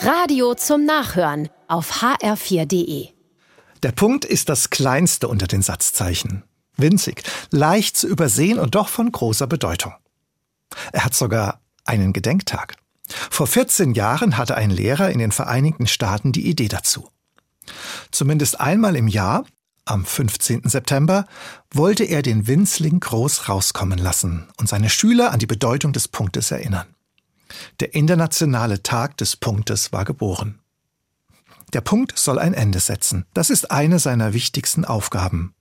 Radio zum Nachhören auf hr4.de. Der Punkt ist das kleinste unter den Satzzeichen. Winzig, leicht zu übersehen und doch von großer Bedeutung. Er hat sogar einen Gedenktag. Vor 14 Jahren hatte ein Lehrer in den Vereinigten Staaten die Idee dazu. Zumindest einmal im Jahr, am 15. September, wollte er den Winzling groß rauskommen lassen und seine Schüler an die Bedeutung des Punktes erinnern. Der internationale Tag des Punktes war geboren. Der Punkt soll ein Ende setzen. Das ist eine seiner wichtigsten Aufgaben.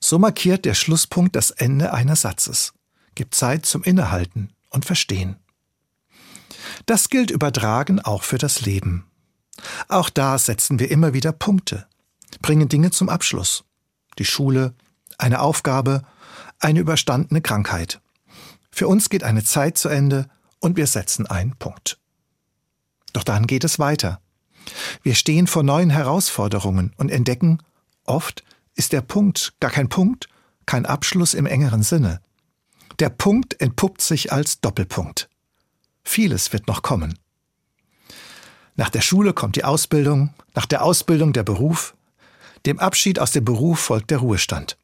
So markiert der Schlusspunkt das Ende eines Satzes, gibt Zeit zum Innehalten und Verstehen. Das gilt übertragen auch für das Leben. Auch da setzen wir immer wieder Punkte, bringen Dinge zum Abschluss. Die Schule, eine Aufgabe, eine überstandene Krankheit. Für uns geht eine Zeit zu Ende und wir setzen einen Punkt. Doch dann geht es weiter. Wir stehen vor neuen Herausforderungen und entdecken, oft ist der Punkt gar kein Punkt, kein Abschluss im engeren Sinne. Der Punkt entpuppt sich als Doppelpunkt. Vieles wird noch kommen. Nach der Schule kommt die Ausbildung, nach der Ausbildung der Beruf, dem Abschied aus dem Beruf folgt der Ruhestand.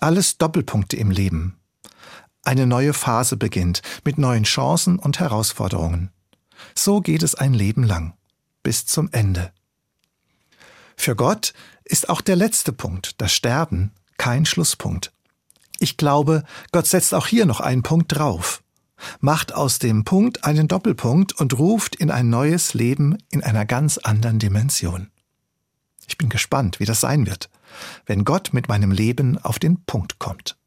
Alles Doppelpunkte im Leben. Eine neue Phase beginnt mit neuen Chancen und Herausforderungen. So geht es ein Leben lang, bis zum Ende. Für Gott ist auch der letzte Punkt, das Sterben, kein Schlusspunkt. Ich glaube, Gott setzt auch hier noch einen Punkt drauf, macht aus dem Punkt einen Doppelpunkt und ruft in ein neues Leben in einer ganz anderen Dimension. Ich bin gespannt, wie das sein wird, wenn Gott mit meinem Leben auf den Punkt kommt.